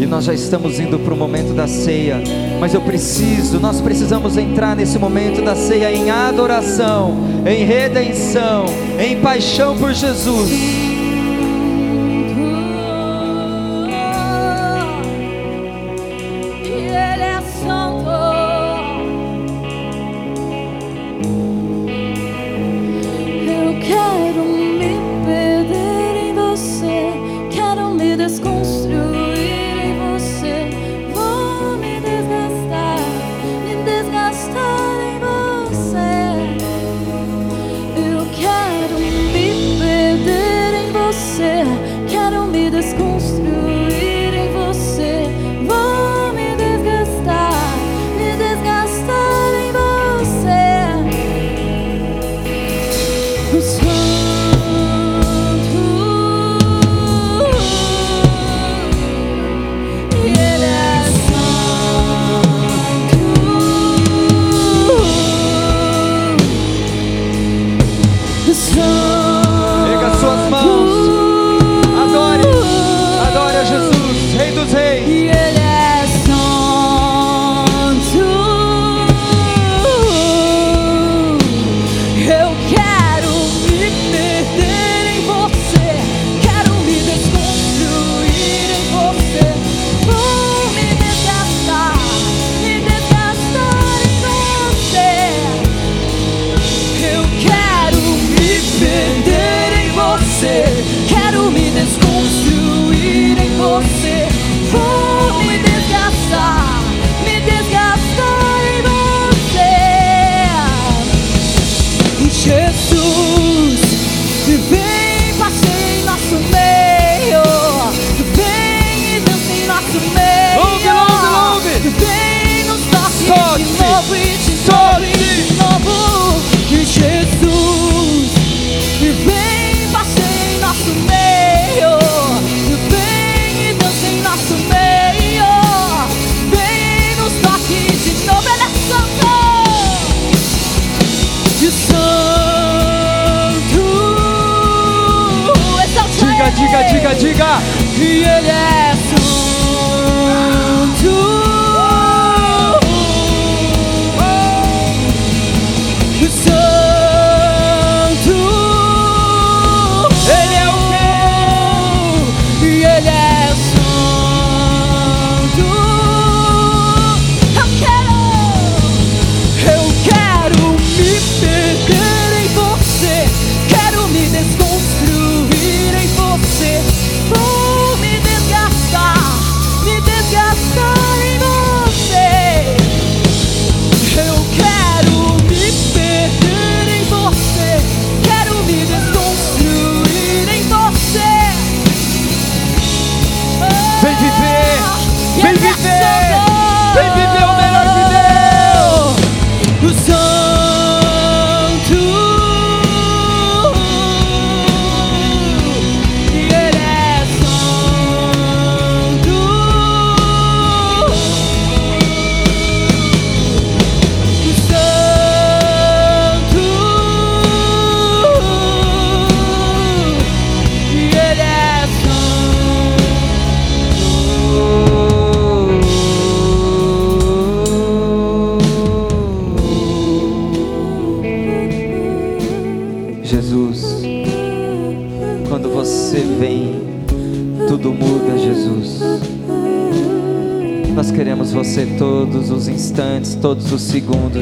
E nós já estamos indo para o momento da ceia. Mas eu preciso, nós precisamos entrar nesse momento da ceia em adoração, em redenção, em paixão por Jesus.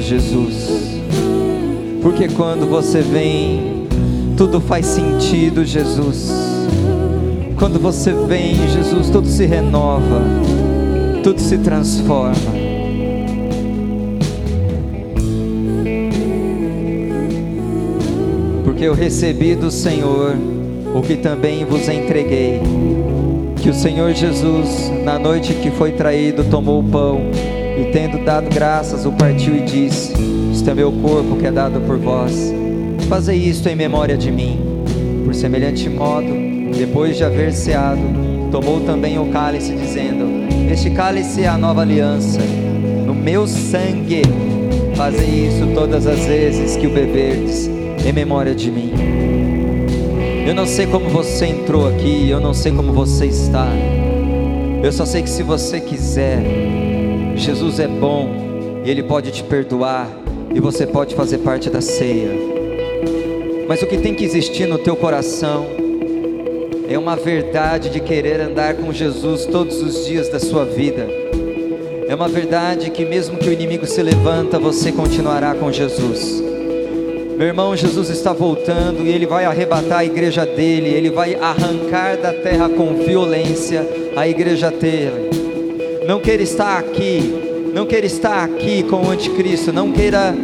Jesus. Porque quando você vem, tudo faz sentido, Jesus. Quando você vem, Jesus, tudo se renova, tudo se transforma. Porque eu recebi do Senhor o que também vos entreguei. Que o Senhor Jesus, na noite que foi traído, tomou o pão e, tendo dado graças, o partiu e disse: Este é meu corpo que é dado por vós. Fazei isto em memória de mim. Por semelhante modo, depois de haver ceado, tomou também o cálice, dizendo: Este cálice é a nova aliança, no meu sangue. Fazei isso todas as vezes que o beberdes, em memória de mim. Eu não sei como você entrou aqui, eu não sei como você está. Eu só sei que se você quiser, Jesus é bom e Ele pode te perdoar e você pode fazer parte da ceia. Mas o que tem que existir no teu coração é uma verdade de querer andar com Jesus todos os dias da sua vida. É uma verdade que mesmo que o inimigo se levanta, você continuará com Jesus. Meu irmão, Jesus está voltando e ele vai arrebatar a igreja dele, ele vai arrancar da terra com violência a igreja dele. Não queira estar aqui, não queira estar aqui com o anticristo, não queira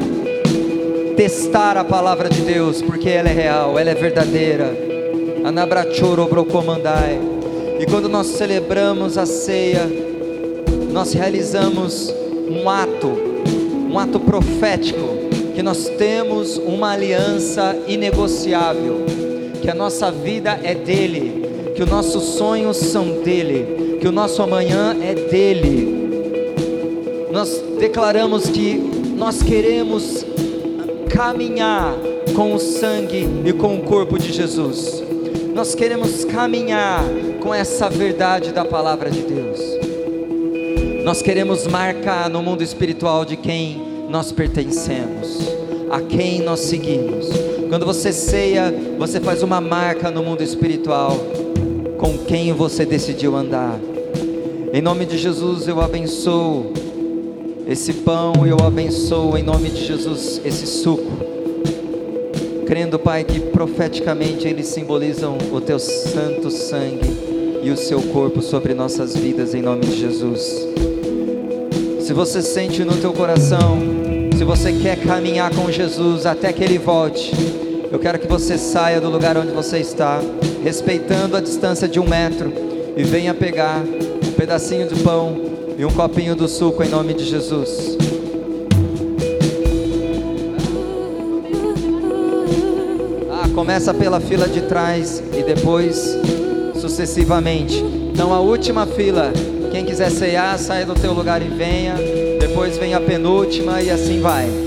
testar a palavra de Deus, porque ela é real, ela é verdadeira. Anabrachoro brocomandai. E quando nós celebramos a ceia, nós realizamos um ato, um ato profético que nós temos uma aliança inegociável, que a nossa vida é dele, que os nossos sonhos são dele, que o nosso amanhã é dele. Nós declaramos que nós queremos caminhar com o sangue e com o corpo de Jesus. Nós queremos caminhar com essa verdade da palavra de Deus. Nós queremos marcar no mundo espiritual de quem nós pertencemos, a quem nós seguimos. Quando você ceia, você faz uma marca no mundo espiritual com quem você decidiu andar. Em nome de Jesus eu abençoo esse pão eu abençoo em nome de Jesus esse suco. Crendo, Pai, que profeticamente eles simbolizam o teu santo sangue e o seu corpo sobre nossas vidas em nome de Jesus. Se você sente no teu coração se você quer caminhar com Jesus até que Ele volte, eu quero que você saia do lugar onde você está, respeitando a distância de um metro, e venha pegar um pedacinho de pão e um copinho do suco em nome de Jesus. Ah, começa pela fila de trás e depois sucessivamente. Então a última fila, quem quiser ceiar, saia do teu lugar e venha depois vem a penúltima e assim vai.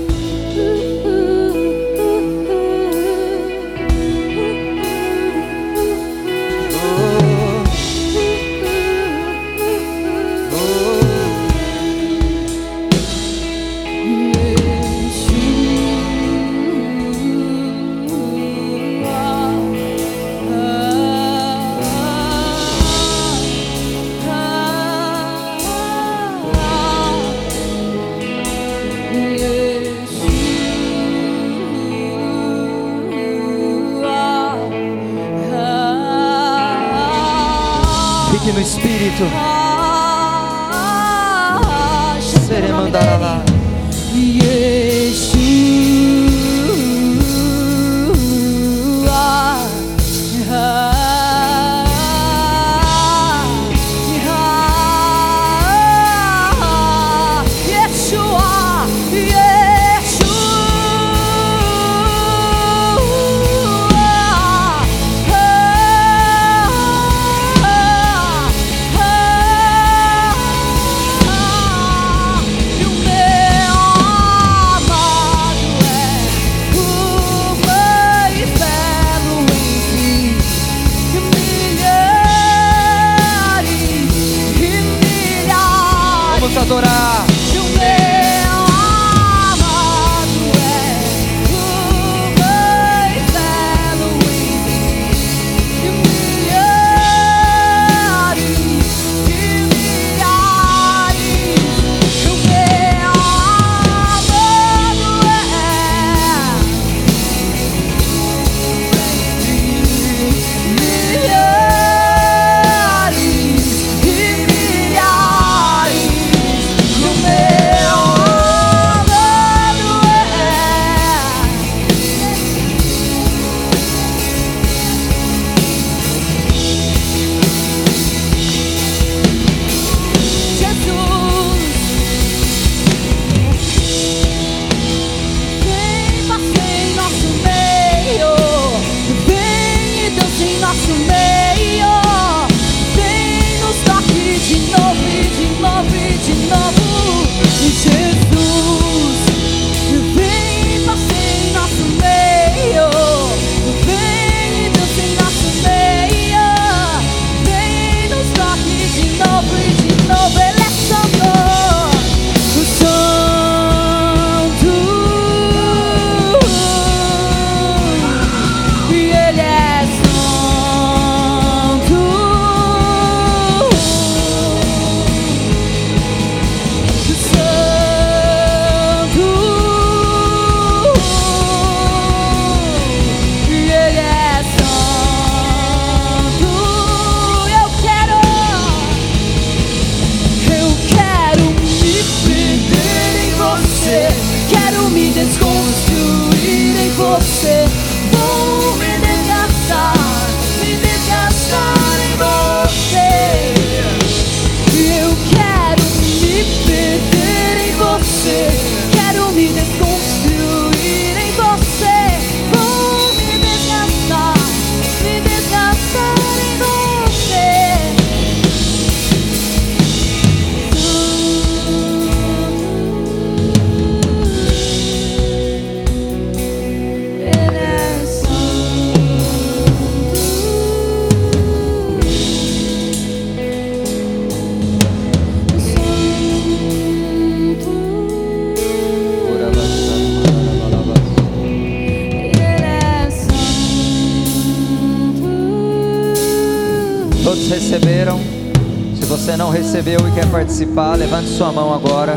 Recebeu e quer participar, levante sua mão agora.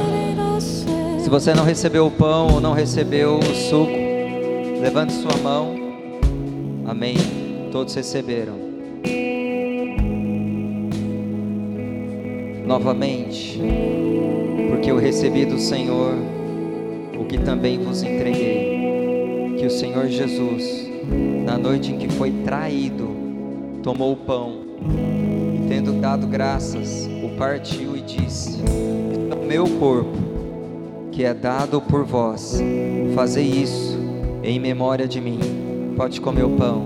Se você não recebeu o pão ou não recebeu o suco, levante sua mão. Amém. Todos receberam. Novamente, porque eu recebi do Senhor o que também vos entreguei. Que o Senhor Jesus, na noite em que foi traído, tomou o pão e, tendo dado graças, partiu e disse: "É meu corpo, que é dado por vós, fazei isso em memória de mim. Pode comer o pão.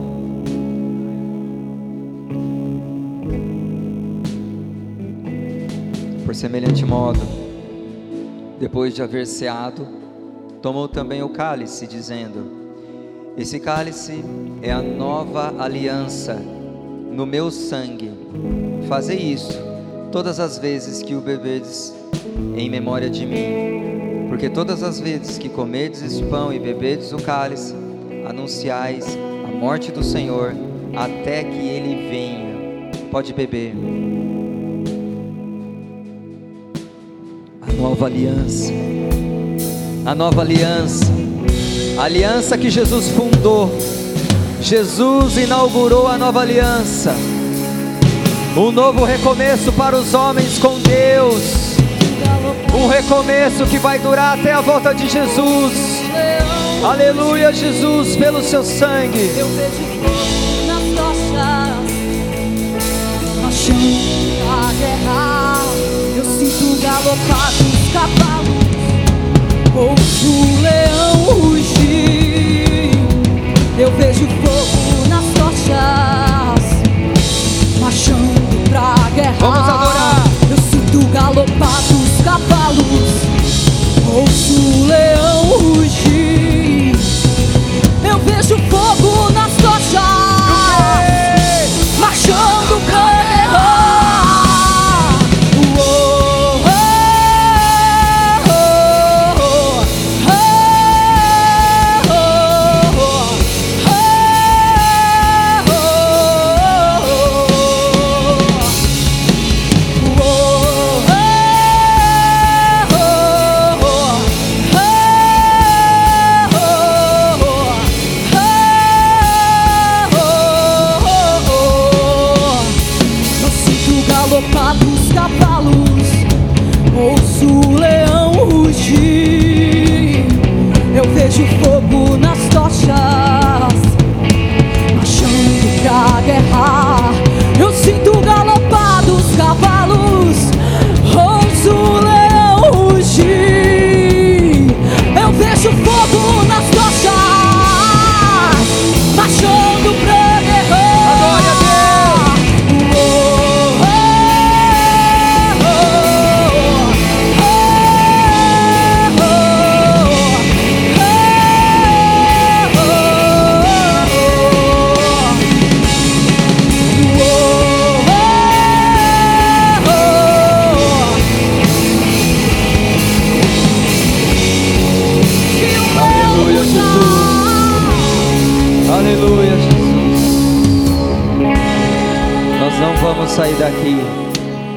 Por semelhante modo, depois de haver ceado, tomou também o cálice, dizendo: Esse cálice é a nova aliança no meu sangue. Fazei isso todas as vezes que o bebedes em memória de mim. Porque todas as vezes que comedes esse pão e bebedes o cálice, anunciais a morte do Senhor até que ele venha. Pode beber. A nova aliança. A nova aliança. A aliança que Jesus fundou. Jesus inaugurou a nova aliança. Um novo recomeço para os homens com Deus. Um recomeço que vai durar até a volta de Jesus. Aleluia, Jesus, pelo seu sangue. Eu vejo fogo nas tochas, marchando a guerra. Eu sinto galopar dos cavalos, ouço o leão rugir. Eu vejo fogo nas tochas, Vamos adorar. Eu sinto galopar dos cavalos, ouço o leão rugir. Eu vejo fogo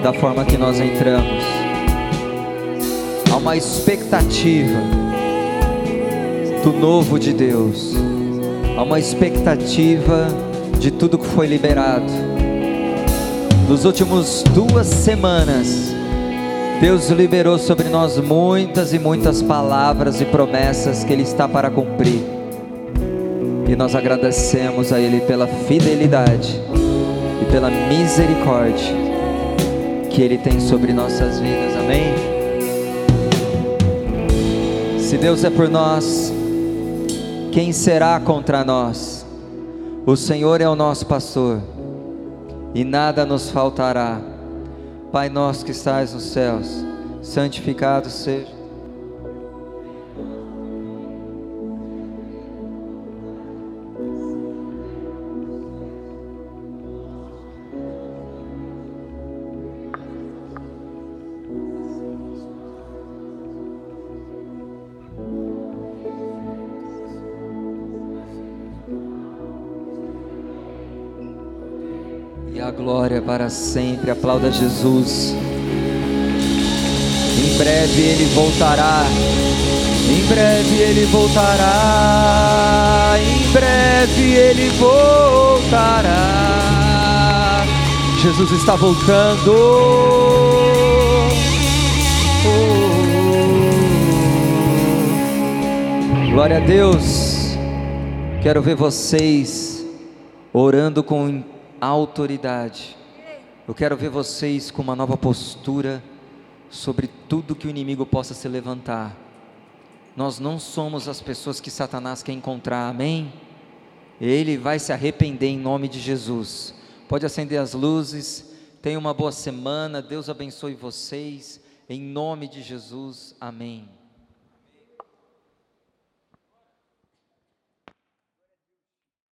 da forma que nós entramos. Há uma expectativa do novo de Deus. Há uma expectativa de tudo que foi liberado. Nos últimos duas semanas, Deus liberou sobre nós muitas e muitas palavras e promessas que Ele está para cumprir. E nós agradecemos a Ele pela fidelidade e pela misericórdia que Ele tem sobre nossas vidas. Amém? Se Deus é por nós, quem será contra nós? O Senhor é o nosso pastor e nada nos faltará. Pai nosso que estás nos céus, santificado seja para sempre. Aplauda Jesus. Em breve ele voltará. Em breve ele voltará. Em breve ele voltará. Jesus está voltando. Glória a Deus. Quero ver vocês orando com autoridade. Eu quero ver vocês com uma nova postura sobre tudo que o inimigo possa se levantar. Nós não somos as pessoas que Satanás quer encontrar, amém? Ele vai se arrepender em nome de Jesus. Pode acender as luzes. Tenha uma boa semana. Deus abençoe vocês. Em nome de Jesus, amém.